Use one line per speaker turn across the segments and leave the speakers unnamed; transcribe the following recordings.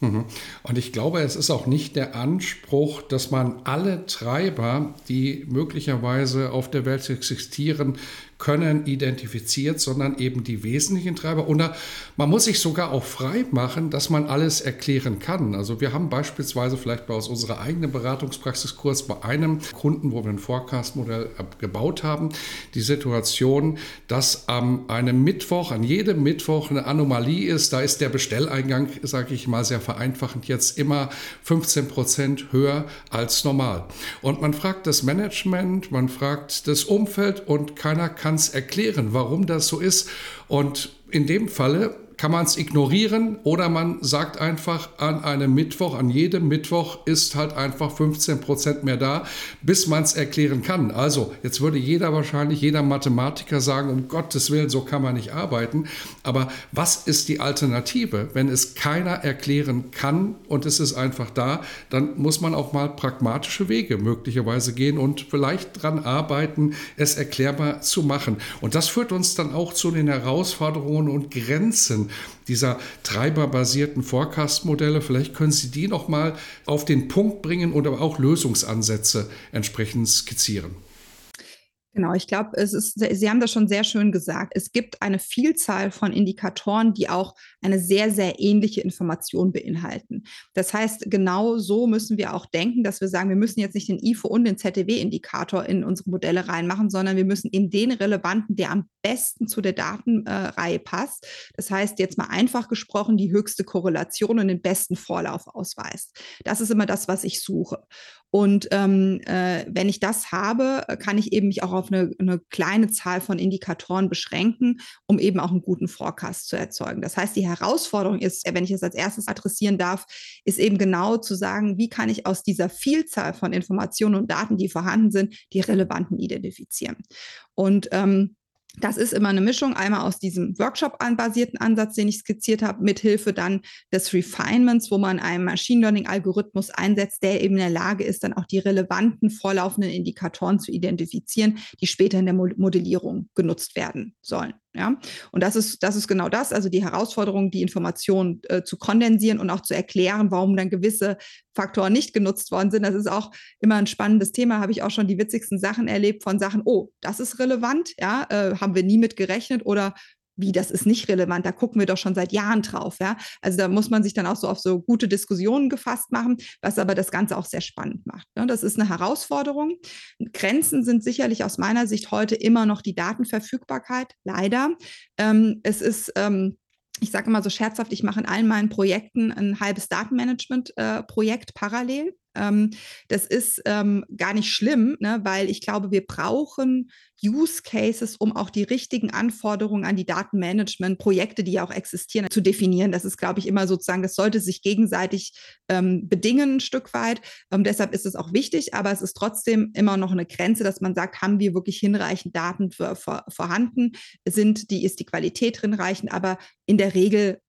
Und ich glaube, es ist auch nicht der Anspruch, dass man alle Treiber, die möglicherweise auf der Welt existieren, können identifiziert, sondern eben die wesentlichen Treiber. Und man muss sich sogar auch frei machen, dass man alles erklären kann. Also wir haben beispielsweise vielleicht aus unserer eigenen Beratungspraxiskurs bei einem Kunden, wo wir ein Forecast-Modell gebaut haben, die Situation, dass am einem Mittwoch, an jedem Mittwoch eine Anomalie ist. Da ist der Bestelleingang, sage ich mal sehr vereinfachend, jetzt immer 15 Prozent höher als normal. Und man fragt das Management, man fragt das Umfeld und keiner kann kann es erklären, warum das so ist. Und in dem Falle kann man es ignorieren oder man sagt einfach an einem Mittwoch, an jedem Mittwoch ist halt einfach 15 Prozent mehr da, bis man es erklären kann. Also jetzt würde jeder wahrscheinlich, jeder Mathematiker sagen, um Gottes Willen, so kann man nicht arbeiten. Aber was ist die Alternative? Wenn es keiner erklären kann und es ist einfach da, dann muss man auch mal pragmatische Wege möglicherweise gehen und vielleicht daran arbeiten, es erklärbar zu machen. Und das führt uns dann auch zu den Herausforderungen und Grenzen dieser treiberbasierten Forecast-Modelle. Vielleicht können Sie die noch mal auf den Punkt bringen aber auch Lösungsansätze entsprechend skizzieren.
Genau, ich glaube, es ist, Sie haben das schon sehr schön gesagt. Es gibt eine Vielzahl von Indikatoren, die auch eine sehr, sehr ähnliche Information beinhalten. Das heißt, genau so müssen wir auch denken, dass wir sagen, wir müssen jetzt nicht den IFO und den ZTW-Indikator in unsere Modelle reinmachen, sondern wir müssen in den relevanten, der am besten zu der Datenreihe passt. Das heißt, jetzt mal einfach gesprochen, die höchste Korrelation und den besten Vorlauf ausweist. Das ist immer das, was ich suche. Und ähm, äh, wenn ich das habe, kann ich eben mich auch auf eine, eine, kleine Zahl von Indikatoren beschränken, um eben auch einen guten Forecast zu erzeugen. Das heißt, die Herausforderung ist, wenn ich es als erstes adressieren darf, ist eben genau zu sagen, wie kann ich aus dieser Vielzahl von Informationen und Daten, die vorhanden sind, die relevanten identifizieren. Und ähm, das ist immer eine Mischung, einmal aus diesem Workshop-basierten Ansatz, den ich skizziert habe, mithilfe dann des Refinements, wo man einen Machine Learning-Algorithmus einsetzt, der eben in der Lage ist, dann auch die relevanten vorlaufenden Indikatoren zu identifizieren, die später in der Modellierung genutzt werden sollen. Ja, und das ist, das ist genau das, also die Herausforderung, die Informationen äh, zu kondensieren und auch zu erklären, warum dann gewisse Faktoren nicht genutzt worden sind. Das ist auch immer ein spannendes Thema, habe ich auch schon die witzigsten Sachen erlebt von Sachen, oh, das ist relevant, ja, äh, haben wir nie mit gerechnet oder wie, das ist nicht relevant, da gucken wir doch schon seit Jahren drauf, ja. Also da muss man sich dann auch so auf so gute Diskussionen gefasst machen, was aber das Ganze auch sehr spannend macht. Ne? Das ist eine Herausforderung. Grenzen sind sicherlich aus meiner Sicht heute immer noch die Datenverfügbarkeit, leider. Ähm, es ist ähm, ich sage immer so scherzhaft, ich mache in allen meinen Projekten ein halbes Datenmanagement-Projekt äh, parallel. Ähm, das ist ähm, gar nicht schlimm, ne, weil ich glaube, wir brauchen Use Cases, um auch die richtigen Anforderungen an die Datenmanagement-Projekte, die ja auch existieren, zu definieren. Das ist, glaube ich, immer sozusagen, das sollte sich gegenseitig ähm, bedingen ein Stück weit. Ähm, deshalb ist es auch wichtig, aber es ist trotzdem immer noch eine Grenze, dass man sagt, haben wir wirklich hinreichend Daten für, für, vorhanden? Sind die, ist die Qualität hinreichend? Aber in der Regel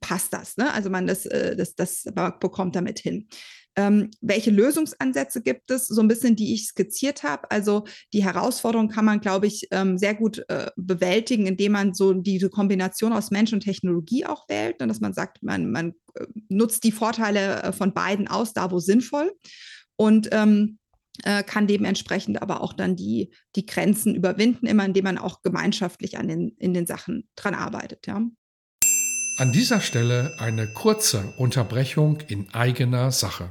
passt das. Ne? Also man das, äh, das, das bekommt damit hin. Ähm, welche Lösungsansätze gibt es? So ein bisschen, die ich skizziert habe. Also die Herausforderung kann man, glaube ich, ähm, sehr gut äh, bewältigen, indem man so diese Kombination aus Mensch und Technologie auch wählt, ne, dass man sagt, man, man äh, nutzt die Vorteile äh, von beiden aus, da wo sinnvoll. Und ähm, äh, kann dementsprechend aber auch dann die, die Grenzen überwinden, immer indem man auch gemeinschaftlich an den, in den Sachen dran arbeitet. Ja.
An dieser Stelle eine kurze Unterbrechung in eigener Sache.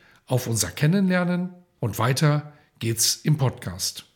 auf unser Kennenlernen und weiter geht's im Podcast.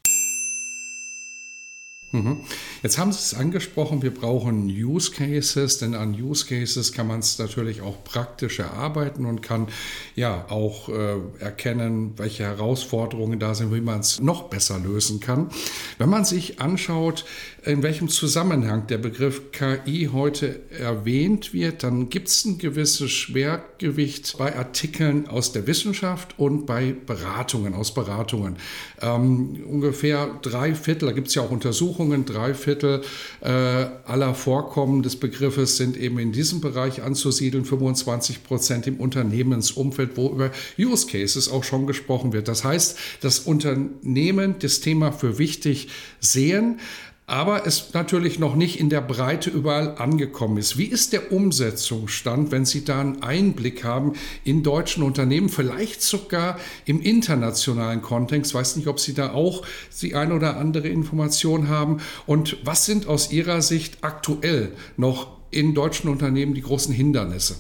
Mhm. Jetzt haben Sie es angesprochen, wir brauchen Use Cases, denn an Use Cases kann man es natürlich auch praktisch erarbeiten und kann ja auch äh, erkennen, welche Herausforderungen da sind, wie man es noch besser lösen kann. Wenn man sich anschaut, in welchem Zusammenhang der Begriff KI heute erwähnt wird, dann gibt es ein gewisses Schwergewicht bei Artikeln aus der Wissenschaft und bei Beratungen, aus Beratungen. Ähm, ungefähr drei Viertel, da gibt es ja auch Untersuchungen, drei Viertel äh, aller Vorkommen des Begriffes sind eben in diesem Bereich anzusiedeln, 25 Prozent im Unternehmensumfeld, wo über Use Cases auch schon gesprochen wird. Das heißt, das Unternehmen das Thema für wichtig sehen, aber es natürlich noch nicht in der Breite überall angekommen ist. Wie ist der Umsetzungsstand, wenn Sie da einen Einblick haben in deutschen Unternehmen, vielleicht sogar im internationalen Kontext? Ich weiß nicht, ob Sie da auch die ein oder andere Information haben. Und was sind aus Ihrer Sicht aktuell noch in deutschen Unternehmen die großen Hindernisse?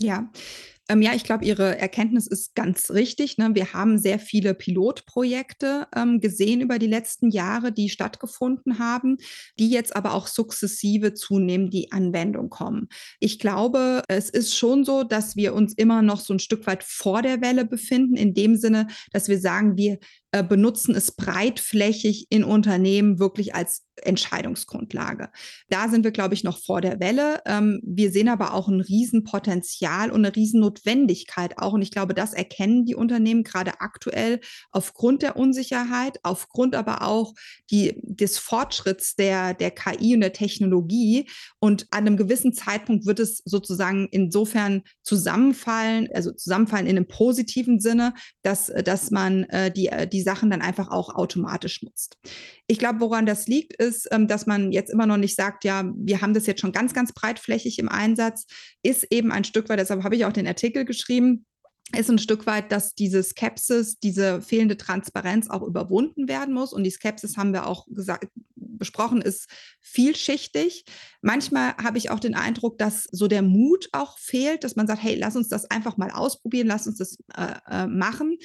Ja, ähm, ja, ich glaube, Ihre Erkenntnis ist ganz richtig. Ne? Wir haben sehr viele Pilotprojekte ähm, gesehen über die letzten Jahre, die stattgefunden haben, die jetzt aber auch sukzessive zunehmend die Anwendung kommen. Ich glaube, es ist schon so, dass wir uns immer noch so ein Stück weit vor der Welle befinden, in dem Sinne, dass wir sagen, wir äh, benutzen es breitflächig in Unternehmen wirklich als Entscheidungsgrundlage. Da sind wir, glaube ich, noch vor der Welle. Ähm, wir sehen aber auch ein Riesenpotenzial und eine Riesennotwendigkeit auch. Und ich glaube, das erkennen die Unternehmen gerade aktuell aufgrund der Unsicherheit, aufgrund aber auch die, des Fortschritts der, der KI und der Technologie. Und an einem gewissen Zeitpunkt wird es sozusagen insofern zusammenfallen, also zusammenfallen in einem positiven Sinne, dass, dass man äh, die, äh, die Sachen dann einfach auch automatisch nutzt. Ich glaube, woran das liegt, ist, ähm, dass man jetzt immer noch nicht sagt, ja, wir haben das jetzt schon ganz, ganz breitflächig im Einsatz, ist eben ein Stück weit, deshalb habe ich auch den Artikel geschrieben, ist ein Stück weit, dass diese Skepsis, diese fehlende Transparenz auch überwunden werden muss. Und die Skepsis haben wir auch gesagt, besprochen, ist vielschichtig. Manchmal habe ich auch den Eindruck, dass so der Mut auch fehlt, dass man sagt, hey, lass uns das einfach mal ausprobieren, lass uns das äh, äh, machen.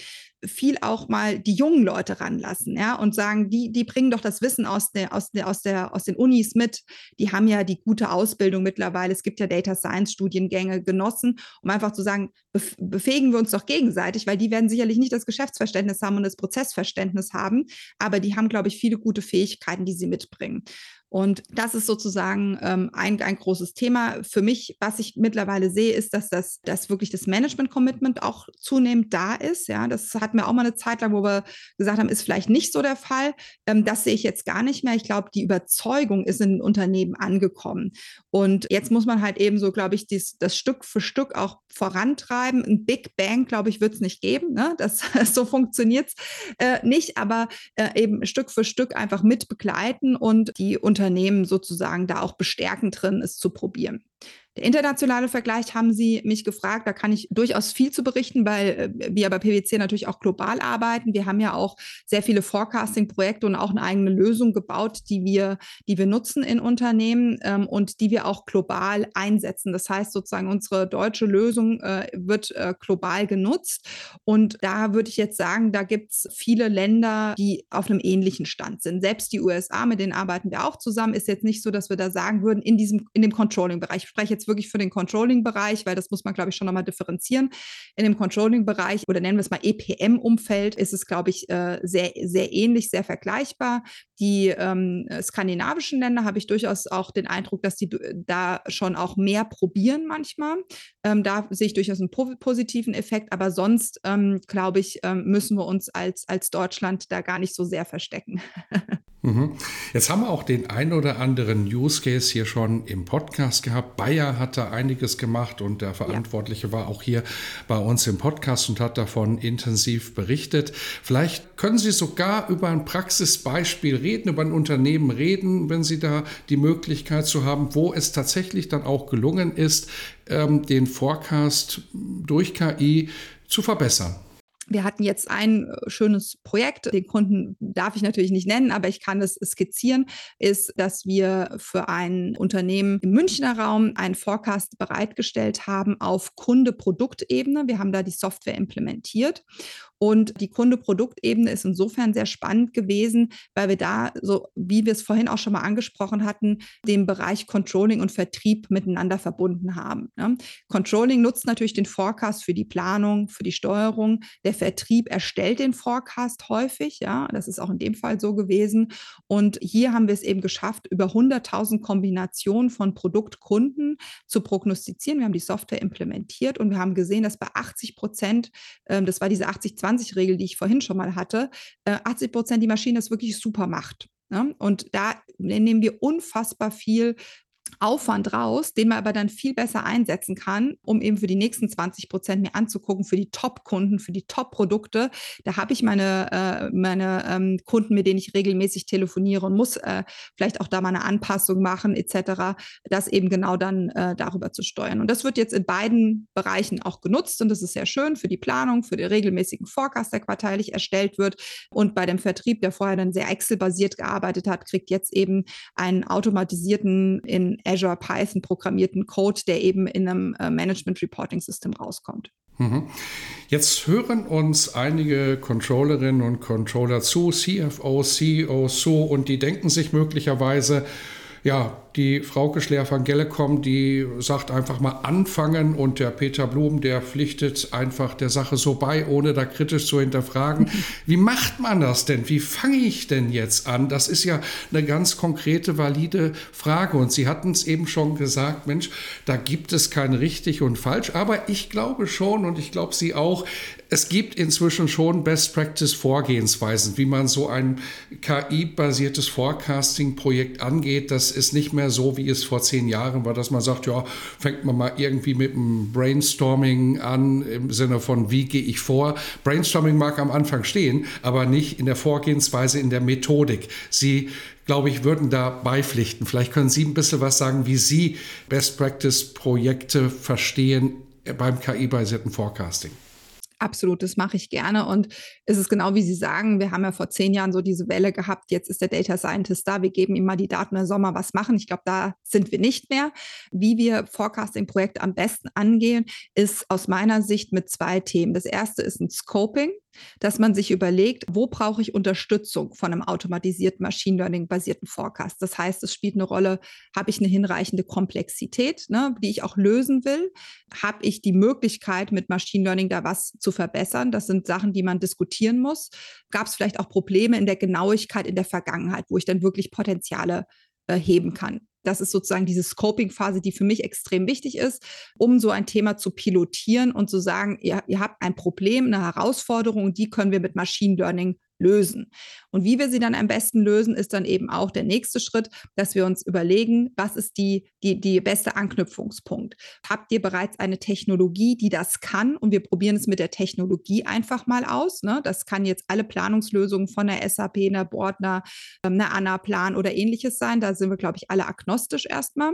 Viel auch mal die jungen Leute ranlassen, ja, und sagen, die, die bringen doch das Wissen aus, der, aus, der, aus, der, aus den Unis mit. Die haben ja die gute Ausbildung mittlerweile. Es gibt ja Data Science Studiengänge genossen, um einfach zu sagen, befähigen wir uns doch gegenseitig, weil die werden sicherlich nicht das Geschäftsverständnis haben und das Prozessverständnis haben, aber die haben, glaube ich, viele gute Fähigkeiten, die sie mitbringen. Und das ist sozusagen ähm, ein, ein großes Thema. Für mich, was ich mittlerweile sehe, ist, dass das dass wirklich das Management-Commitment auch zunehmend da ist. Ja, das hatten wir auch mal eine Zeit lang, wo wir gesagt haben, ist vielleicht nicht so der Fall. Ähm, das sehe ich jetzt gar nicht mehr. Ich glaube, die Überzeugung ist in den Unternehmen angekommen. Und jetzt muss man halt eben so, glaube ich, dies, das Stück für Stück auch vorantreiben. Ein Big Bang, glaube ich, wird es nicht geben. Ne? Das, so funktioniert es äh, nicht, aber äh, eben Stück für Stück einfach mit begleiten und die Unternehmen Unternehmen sozusagen da auch bestärken drin, es zu probieren. Der internationale Vergleich haben Sie mich gefragt. Da kann ich durchaus viel zu berichten, weil äh, wir bei PwC natürlich auch global arbeiten. Wir haben ja auch sehr viele Forecasting-Projekte und auch eine eigene Lösung gebaut, die wir, die wir nutzen in Unternehmen ähm, und die wir auch global einsetzen. Das heißt sozusagen, unsere deutsche Lösung äh, wird äh, global genutzt. Und da würde ich jetzt sagen, da gibt es viele Länder, die auf einem ähnlichen Stand sind. Selbst die USA, mit denen arbeiten wir auch zusammen, ist jetzt nicht so, dass wir da sagen würden, in diesem, in dem Controlling-Bereich, ich jetzt wirklich für den Controlling-Bereich, weil das muss man, glaube ich, schon nochmal differenzieren. In dem Controlling-Bereich oder nennen wir es mal EPM-Umfeld ist es, glaube ich, äh, sehr, sehr ähnlich, sehr vergleichbar. Die ähm, skandinavischen Länder habe ich durchaus auch den Eindruck, dass die da schon auch mehr probieren manchmal. Ähm, da sehe ich durchaus einen positiven Effekt, aber sonst, ähm, glaube ich, ähm, müssen wir uns als, als Deutschland da gar nicht so sehr verstecken.
Mhm. Jetzt haben wir auch den ein oder anderen Use Case hier schon im Podcast gehabt. Bayer hat da einiges gemacht und der Verantwortliche ja. war auch hier bei uns im Podcast und hat davon intensiv berichtet. Vielleicht können Sie sogar über ein Praxisbeispiel reden, über ein Unternehmen reden, wenn Sie da die Möglichkeit zu haben, wo es tatsächlich dann auch gelungen ist, ähm, den Forecast durch KI zu verbessern.
Wir hatten jetzt ein äh, schönes Projekt, den Kunden darf ich natürlich nicht nennen, aber ich kann es skizzieren, ist, dass wir für ein Unternehmen im Münchner Raum einen Forecast bereitgestellt haben auf Kunde-Produktebene. Wir haben da die Software implementiert und die Kunde-Produktebene ist insofern sehr spannend gewesen, weil wir da, so wie wir es vorhin auch schon mal angesprochen hatten, den Bereich Controlling und Vertrieb miteinander verbunden haben. Ne? Controlling nutzt natürlich den Forecast für die Planung, für die Steuerung. Der Vertrieb erstellt den Forecast häufig. Ja, das ist auch in dem Fall so gewesen. Und hier haben wir es eben geschafft, über 100.000 Kombinationen von Produktkunden zu prognostizieren. Wir haben die Software implementiert und wir haben gesehen, dass bei 80 Prozent, äh, das war diese 80-20 20-Regel, die ich vorhin schon mal hatte, 80 äh, Prozent die Maschine das wirklich super macht. Ne? Und da nehmen wir unfassbar viel Aufwand raus, den man aber dann viel besser einsetzen kann, um eben für die nächsten 20 Prozent mir anzugucken, für die Top-Kunden, für die Top-Produkte. Da habe ich meine, äh, meine ähm, Kunden, mit denen ich regelmäßig telefoniere und muss äh, vielleicht auch da mal eine Anpassung machen etc., das eben genau dann äh, darüber zu steuern. Und das wird jetzt in beiden Bereichen auch genutzt und das ist sehr schön für die Planung, für den regelmäßigen Forecast, der quarteilig erstellt wird. Und bei dem Vertrieb, der vorher dann sehr Excel-basiert gearbeitet hat, kriegt jetzt eben einen automatisierten in Azure Python programmierten Code, der eben in einem äh, Management Reporting System rauskommt.
Mhm. Jetzt hören uns einige Controllerinnen und Controller zu, CFO, CEO zu, und die denken sich möglicherweise, ja, die Frauke Schleer van Gellekom, die sagt einfach mal anfangen und der Peter Blum, der pflichtet einfach der Sache so bei, ohne da kritisch zu hinterfragen. Wie macht man das denn? Wie fange ich denn jetzt an? Das ist ja eine ganz konkrete, valide Frage. Und Sie hatten es eben schon gesagt, Mensch, da gibt es kein richtig und falsch. Aber ich glaube schon und ich glaube Sie auch, es gibt inzwischen schon Best Practice Vorgehensweisen, wie man so ein KI-basiertes Forecasting-Projekt angeht. Das ist nicht mehr so, wie es vor zehn Jahren war, dass man sagt, ja, fängt man mal irgendwie mit einem Brainstorming an, im Sinne von, wie gehe ich vor. Brainstorming mag am Anfang stehen, aber nicht in der Vorgehensweise, in der Methodik. Sie glaube ich, würden da beipflichten. Vielleicht können Sie ein bisschen was sagen, wie Sie Best Practice Projekte verstehen beim KI-basierten Forecasting.
Absolut, das mache ich gerne. Und es ist genau wie Sie sagen, wir haben ja vor zehn Jahren so diese Welle gehabt, jetzt ist der Data Scientist da, wir geben ihm mal die Daten, er soll mal was machen. Ich glaube, da sind wir nicht mehr. Wie wir Forecasting-Projekte am besten angehen, ist aus meiner Sicht mit zwei Themen. Das erste ist ein Scoping dass man sich überlegt, wo brauche ich Unterstützung von einem automatisierten Machine Learning-basierten Forecast. Das heißt, es spielt eine Rolle, habe ich eine hinreichende Komplexität, ne, die ich auch lösen will? Habe ich die Möglichkeit, mit Machine Learning da was zu verbessern? Das sind Sachen, die man diskutieren muss. Gab es vielleicht auch Probleme in der Genauigkeit in der Vergangenheit, wo ich dann wirklich Potenziale äh, heben kann? Das ist sozusagen diese Scoping-Phase, die für mich extrem wichtig ist, um so ein Thema zu pilotieren und zu sagen, ihr, ihr habt ein Problem, eine Herausforderung, die können wir mit Machine Learning lösen. Und wie wir sie dann am besten lösen, ist dann eben auch der nächste Schritt, dass wir uns überlegen, was ist die, die, die beste Anknüpfungspunkt. Habt ihr bereits eine Technologie, die das kann? Und wir probieren es mit der Technologie einfach mal aus. Ne? Das kann jetzt alle Planungslösungen von der SAP, einer einer ähm, Anna-Plan oder ähnliches sein. Da sind wir, glaube ich, alle agnostisch erstmal.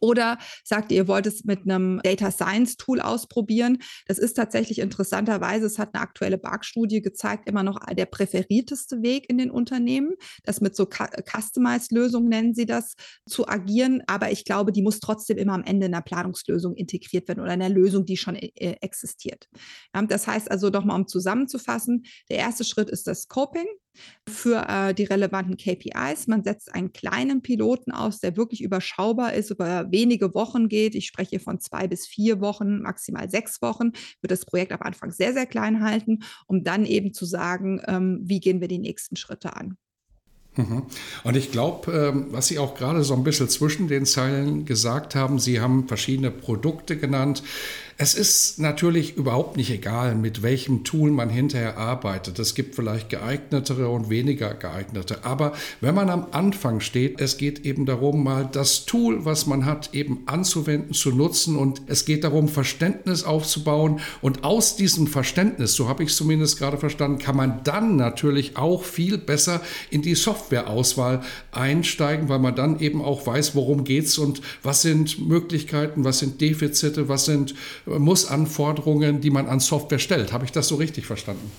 Oder sagt ihr, ihr wollt es mit einem Data Science Tool ausprobieren? Das ist tatsächlich interessanterweise, es hat eine aktuelle BARC-Studie gezeigt, immer noch der präferierteste Weg in den Unternehmen, das mit so Customized-Lösungen nennen sie das, zu agieren. Aber ich glaube, die muss trotzdem immer am Ende in der Planungslösung integriert werden oder in der Lösung, die schon äh, existiert. das heißt also, doch mal um zusammenzufassen, der erste Schritt ist das Scoping für äh, die relevanten KPIs. Man setzt einen kleinen Piloten aus, der wirklich überschaubar ist, über wenige Wochen geht. Ich spreche von zwei bis vier Wochen, maximal sechs Wochen. Wird das Projekt am Anfang sehr, sehr klein halten, um dann eben zu sagen, ähm, wie gehen wir die nächsten Schritte an.
Mhm. Und ich glaube, ähm, was Sie auch gerade so ein bisschen zwischen den Zeilen gesagt haben, Sie haben verschiedene Produkte genannt. Es ist natürlich überhaupt nicht egal, mit welchem Tool man hinterher arbeitet. Es gibt vielleicht geeignetere und weniger geeignete. Aber wenn man am Anfang steht, es geht eben darum, mal das Tool, was man hat, eben anzuwenden, zu nutzen. Und es geht darum, Verständnis aufzubauen. Und aus diesem Verständnis, so habe ich es zumindest gerade verstanden, kann man dann natürlich auch viel besser in die Softwareauswahl einsteigen, weil man dann eben auch weiß, worum geht es und was sind Möglichkeiten, was sind Defizite, was sind Muss-Anforderungen, die man an Software stellt. Habe ich das so richtig verstanden?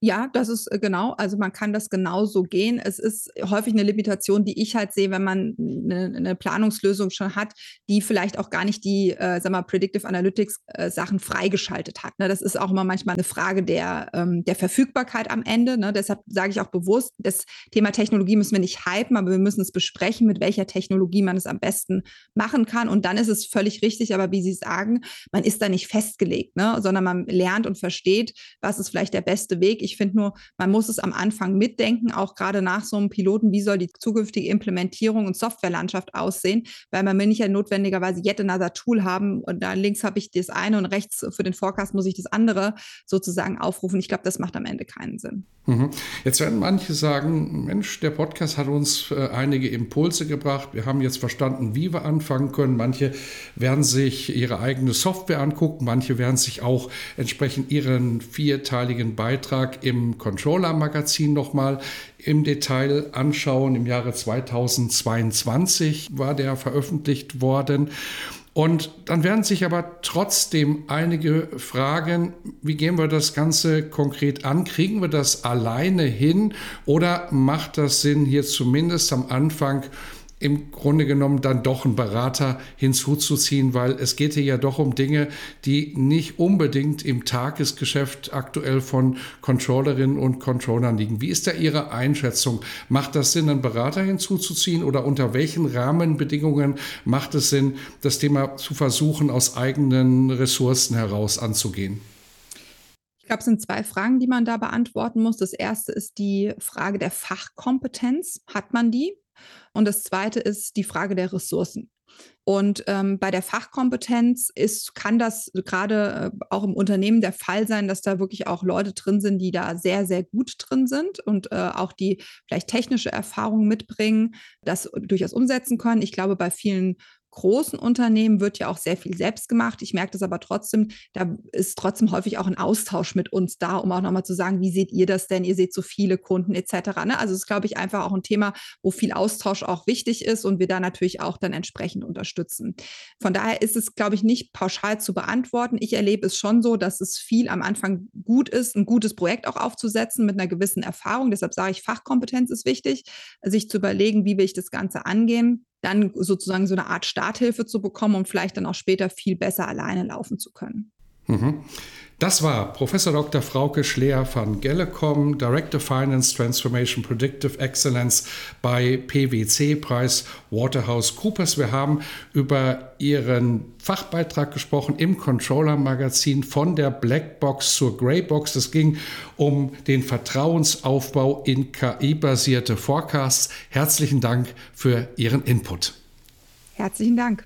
Ja, das ist äh, genau. Also man kann das genauso gehen. Es ist häufig eine Limitation, die ich halt sehe, wenn man eine, eine Planungslösung schon hat, die vielleicht auch gar nicht die, äh, sag mal, Predictive Analytics äh, Sachen freigeschaltet hat. Ne? Das ist auch immer manchmal eine Frage der, ähm, der Verfügbarkeit am Ende. Ne? Deshalb sage ich auch bewusst, das Thema Technologie müssen wir nicht hypen, aber wir müssen es besprechen, mit welcher Technologie man es am besten machen kann. Und dann ist es völlig richtig, aber wie Sie sagen, man ist da nicht festgelegt, ne? sondern man lernt und versteht, was ist vielleicht der beste Weg ich finde nur, man muss es am Anfang mitdenken, auch gerade nach so einem Piloten, wie soll die zukünftige Implementierung und Softwarelandschaft aussehen, weil man will nicht ja notwendigerweise yet another Tool haben und da links habe ich das eine und rechts für den Forecast muss ich das andere sozusagen aufrufen. Ich glaube, das macht am Ende keinen Sinn.
Mhm. Jetzt werden manche sagen, Mensch, der Podcast hat uns äh, einige Impulse gebracht. Wir haben jetzt verstanden, wie wir anfangen können. Manche werden sich ihre eigene Software angucken. Manche werden sich auch entsprechend ihren vierteiligen Beitrag im Controller-Magazin nochmal im Detail anschauen. Im Jahre 2022 war der veröffentlicht worden. Und dann werden sich aber trotzdem einige fragen, wie gehen wir das Ganze konkret an? Kriegen wir das alleine hin oder macht das Sinn, hier zumindest am Anfang im Grunde genommen dann doch einen Berater hinzuzuziehen, weil es geht hier ja doch um Dinge, die nicht unbedingt im Tagesgeschäft aktuell von Controllerinnen und Controllern liegen. Wie ist da Ihre Einschätzung? Macht das Sinn, einen Berater hinzuzuziehen oder unter welchen Rahmenbedingungen macht es Sinn, das Thema zu versuchen, aus eigenen Ressourcen heraus anzugehen?
Ich glaube, es sind zwei Fragen, die man da beantworten muss. Das erste ist die Frage der Fachkompetenz. Hat man die? Und das Zweite ist die Frage der Ressourcen. Und ähm, bei der Fachkompetenz ist, kann das gerade äh, auch im Unternehmen der Fall sein, dass da wirklich auch Leute drin sind, die da sehr, sehr gut drin sind und äh, auch die vielleicht technische Erfahrung mitbringen, das durchaus umsetzen können. Ich glaube, bei vielen großen Unternehmen wird ja auch sehr viel selbst gemacht. Ich merke das aber trotzdem, da ist trotzdem häufig auch ein Austausch mit uns da, um auch nochmal zu sagen, wie seht ihr das denn? Ihr seht so viele Kunden etc. Ne? Also es ist, glaube ich, einfach auch ein Thema, wo viel Austausch auch wichtig ist und wir da natürlich auch dann entsprechend unterstützen. Von daher ist es, glaube ich, nicht pauschal zu beantworten. Ich erlebe es schon so, dass es viel am Anfang gut ist, ein gutes Projekt auch aufzusetzen mit einer gewissen Erfahrung. Deshalb sage ich, Fachkompetenz ist wichtig, sich zu überlegen, wie will ich das Ganze angehen dann sozusagen so eine Art Starthilfe zu bekommen, um vielleicht dann auch später viel besser alleine laufen zu können.
Mhm. Das war Professor Dr. Frauke Schleer van Gellekom, Director Finance Transformation Predictive Excellence bei PwC Preis Waterhouse Coopers. Wir haben über ihren Fachbeitrag gesprochen im Controller Magazin von der Blackbox zur Greybox. Es ging um den Vertrauensaufbau in KI-basierte Forecasts. Herzlichen Dank für Ihren Input.
Herzlichen Dank.